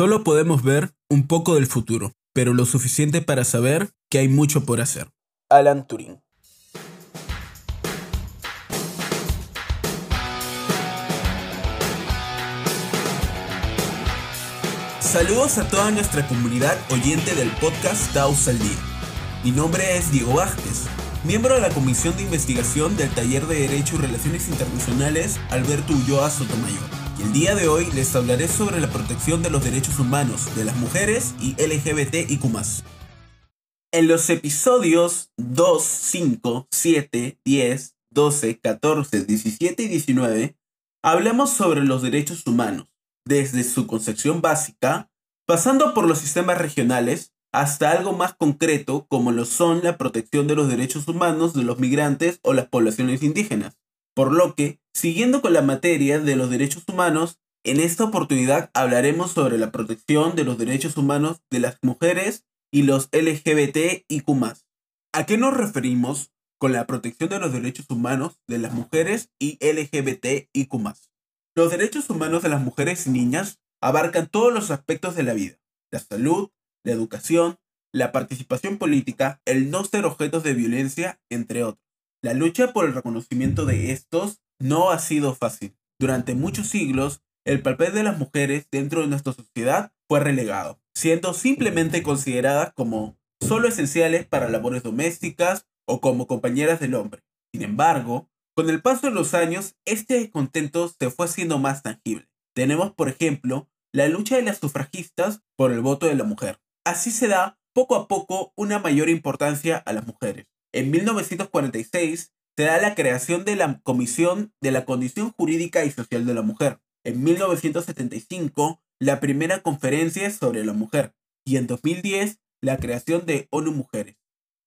Solo podemos ver un poco del futuro, pero lo suficiente para saber que hay mucho por hacer. Alan Turing. Saludos a toda nuestra comunidad oyente del podcast Taos al Día. Mi nombre es Diego Vázquez, miembro de la Comisión de Investigación del Taller de Derecho y Relaciones Internacionales Alberto Ulloa Sotomayor. Y el día de hoy les hablaré sobre la protección de los derechos humanos de las mujeres y LGBTIQ. En los episodios 2, 5, 7, 10, 12, 14, 17 y 19, hablamos sobre los derechos humanos desde su concepción básica, pasando por los sistemas regionales hasta algo más concreto como lo son la protección de los derechos humanos de los migrantes o las poblaciones indígenas. Por lo que, siguiendo con la materia de los derechos humanos, en esta oportunidad hablaremos sobre la protección de los derechos humanos de las mujeres y los LGBTIQ. ¿A qué nos referimos con la protección de los derechos humanos de las mujeres y LGBTIQ? Los derechos humanos de las mujeres y niñas abarcan todos los aspectos de la vida, la salud, la educación, la participación política, el no ser objetos de violencia, entre otros. La lucha por el reconocimiento de estos no ha sido fácil. Durante muchos siglos, el papel de las mujeres dentro de nuestra sociedad fue relegado, siendo simplemente consideradas como solo esenciales para labores domésticas o como compañeras del hombre. Sin embargo, con el paso de los años, este descontento se fue haciendo más tangible. Tenemos, por ejemplo, la lucha de las sufragistas por el voto de la mujer. Así se da poco a poco una mayor importancia a las mujeres. En 1946 se da la creación de la Comisión de la Condición Jurídica y Social de la Mujer. En 1975 la primera conferencia sobre la mujer y en 2010 la creación de ONU Mujeres.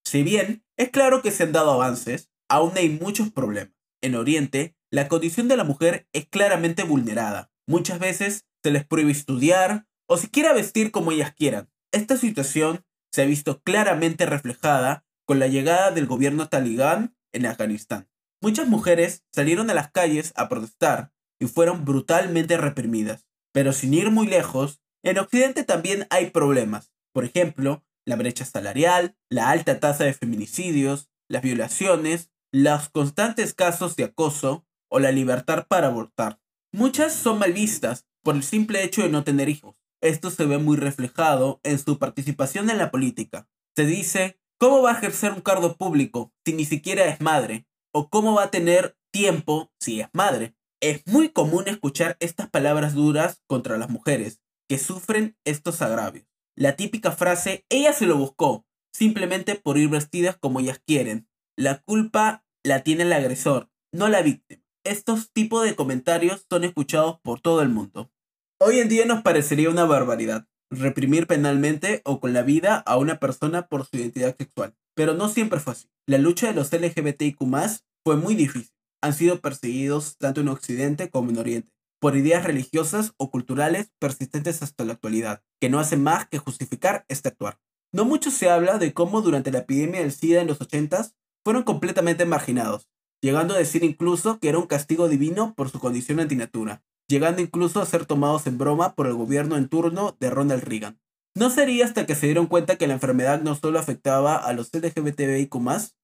Si bien es claro que se han dado avances, aún hay muchos problemas. En Oriente, la condición de la mujer es claramente vulnerada. Muchas veces se les prohíbe estudiar o siquiera vestir como ellas quieran. Esta situación se ha visto claramente reflejada con la llegada del gobierno talibán en Afganistán. Muchas mujeres salieron a las calles a protestar y fueron brutalmente reprimidas. Pero sin ir muy lejos, en Occidente también hay problemas. Por ejemplo, la brecha salarial, la alta tasa de feminicidios, las violaciones los constantes casos de acoso o la libertad para abortar. Muchas son mal vistas por el simple hecho de no tener hijos. Esto se ve muy reflejado en su participación en la política. Se dice, ¿cómo va a ejercer un cargo público si ni siquiera es madre? ¿O cómo va a tener tiempo si es madre? Es muy común escuchar estas palabras duras contra las mujeres que sufren estos agravios. La típica frase, ella se lo buscó, simplemente por ir vestidas como ellas quieren. La culpa la tiene el agresor, no la víctima. Estos tipos de comentarios son escuchados por todo el mundo. Hoy en día nos parecería una barbaridad reprimir penalmente o con la vida a una persona por su identidad sexual, pero no siempre fue así. La lucha de los LGBTIQ fue muy difícil. Han sido perseguidos tanto en Occidente como en Oriente por ideas religiosas o culturales persistentes hasta la actualidad, que no hacen más que justificar este actuar. No mucho se habla de cómo durante la epidemia del SIDA en los 80s fueron completamente marginados, llegando a decir incluso que era un castigo divino por su condición antinatura, llegando incluso a ser tomados en broma por el gobierno en turno de Ronald Reagan. No sería hasta que se dieron cuenta que la enfermedad no solo afectaba a los LGBTIQ+,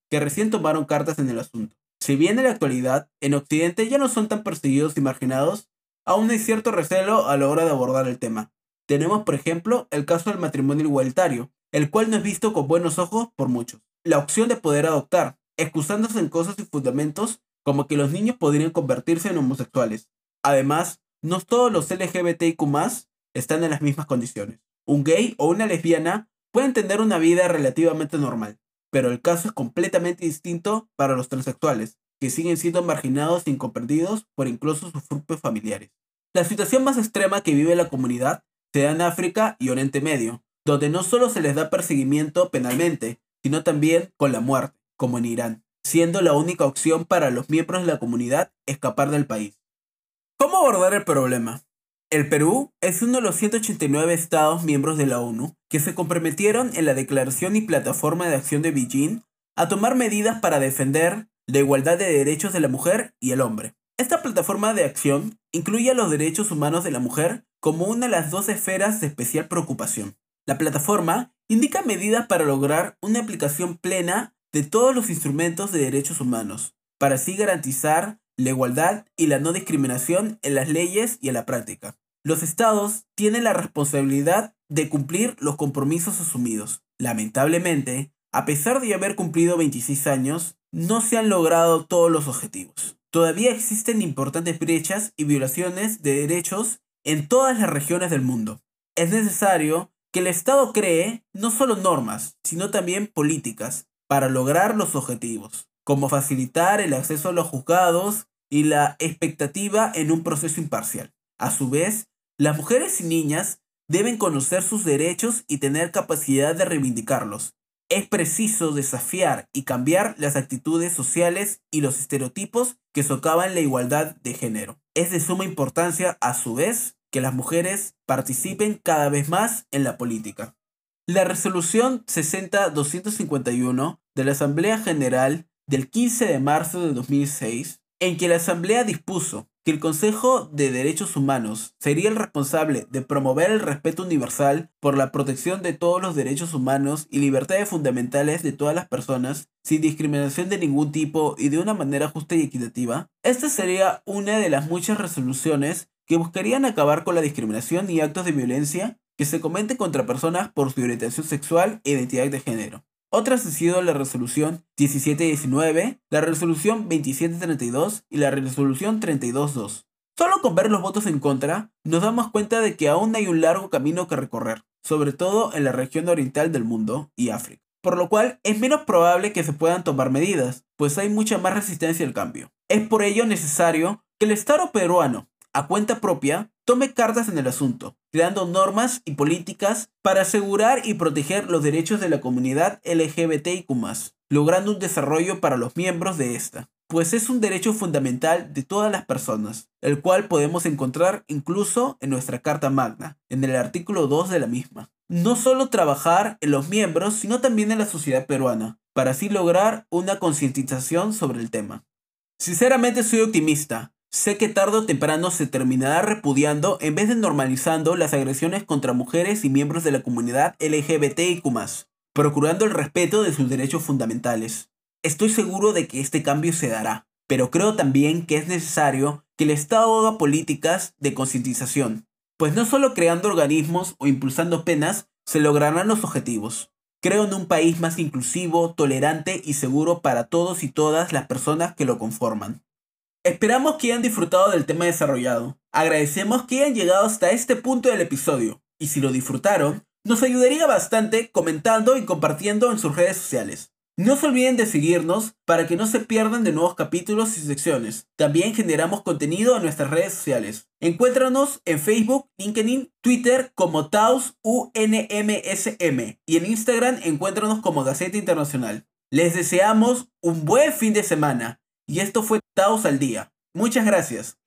que recién tomaron cartas en el asunto. Si bien en la actualidad, en Occidente ya no son tan perseguidos y marginados, aún hay cierto recelo a la hora de abordar el tema. Tenemos, por ejemplo, el caso del matrimonio igualitario, el cual no es visto con buenos ojos por muchos la opción de poder adoptar, excusándose en cosas y fundamentos como que los niños podrían convertirse en homosexuales. Además, no todos los LGBTIQ están en las mismas condiciones. Un gay o una lesbiana pueden tener una vida relativamente normal, pero el caso es completamente distinto para los transexuales, que siguen siendo marginados e incomprendidos por incluso sus propios familiares. La situación más extrema que vive la comunidad se da en África y Oriente Medio, donde no solo se les da perseguimiento penalmente, sino también con la muerte, como en Irán, siendo la única opción para los miembros de la comunidad escapar del país. ¿Cómo abordar el problema? El Perú es uno de los 189 estados miembros de la ONU que se comprometieron en la Declaración y Plataforma de Acción de Beijing a tomar medidas para defender la igualdad de derechos de la mujer y el hombre. Esta plataforma de acción incluye a los derechos humanos de la mujer como una de las dos esferas de especial preocupación. La plataforma indica medidas para lograr una aplicación plena de todos los instrumentos de derechos humanos, para así garantizar la igualdad y la no discriminación en las leyes y en la práctica. Los estados tienen la responsabilidad de cumplir los compromisos asumidos. Lamentablemente, a pesar de haber cumplido 26 años, no se han logrado todos los objetivos. Todavía existen importantes brechas y violaciones de derechos en todas las regiones del mundo. Es necesario que el Estado cree no solo normas, sino también políticas para lograr los objetivos, como facilitar el acceso a los juzgados y la expectativa en un proceso imparcial. A su vez, las mujeres y niñas deben conocer sus derechos y tener capacidad de reivindicarlos. Es preciso desafiar y cambiar las actitudes sociales y los estereotipos que socavan la igualdad de género. Es de suma importancia, a su vez, que las mujeres participen cada vez más en la política. La resolución 60-251 de la Asamblea General del 15 de marzo de 2006, en que la Asamblea dispuso que el Consejo de Derechos Humanos sería el responsable de promover el respeto universal por la protección de todos los derechos humanos y libertades fundamentales de todas las personas, sin discriminación de ningún tipo y de una manera justa y equitativa, esta sería una de las muchas resoluciones que buscarían acabar con la discriminación y actos de violencia que se cometen contra personas por su orientación sexual e identidad de género. Otras han sido la resolución 1719, la resolución 2732 y la resolución 322. Solo con ver los votos en contra, nos damos cuenta de que aún hay un largo camino que recorrer, sobre todo en la región oriental del mundo y África. Por lo cual es menos probable que se puedan tomar medidas, pues hay mucha más resistencia al cambio. Es por ello necesario que el Estado peruano, a cuenta propia, tome cartas en el asunto, creando normas y políticas para asegurar y proteger los derechos de la comunidad LGBTIQ, logrando un desarrollo para los miembros de esta, pues es un derecho fundamental de todas las personas, el cual podemos encontrar incluso en nuestra Carta Magna, en el artículo 2 de la misma. No solo trabajar en los miembros, sino también en la sociedad peruana, para así lograr una concientización sobre el tema. Sinceramente soy optimista, Sé que tarde o temprano se terminará repudiando en vez de normalizando las agresiones contra mujeres y miembros de la comunidad LGBTIQ, procurando el respeto de sus derechos fundamentales. Estoy seguro de que este cambio se dará, pero creo también que es necesario que el Estado haga políticas de concientización, pues no solo creando organismos o impulsando penas se lograrán los objetivos. Creo en un país más inclusivo, tolerante y seguro para todos y todas las personas que lo conforman. Esperamos que hayan disfrutado del tema desarrollado. Agradecemos que hayan llegado hasta este punto del episodio. Y si lo disfrutaron, nos ayudaría bastante comentando y compartiendo en sus redes sociales. No se olviden de seguirnos para que no se pierdan de nuevos capítulos y secciones. También generamos contenido en nuestras redes sociales. Encuéntranos en Facebook, LinkedIn, Twitter como Taos UNMSM y en Instagram encuéntranos como Gaceta Internacional. Les deseamos un buen fin de semana. Y esto fue Taos al Día. Muchas gracias.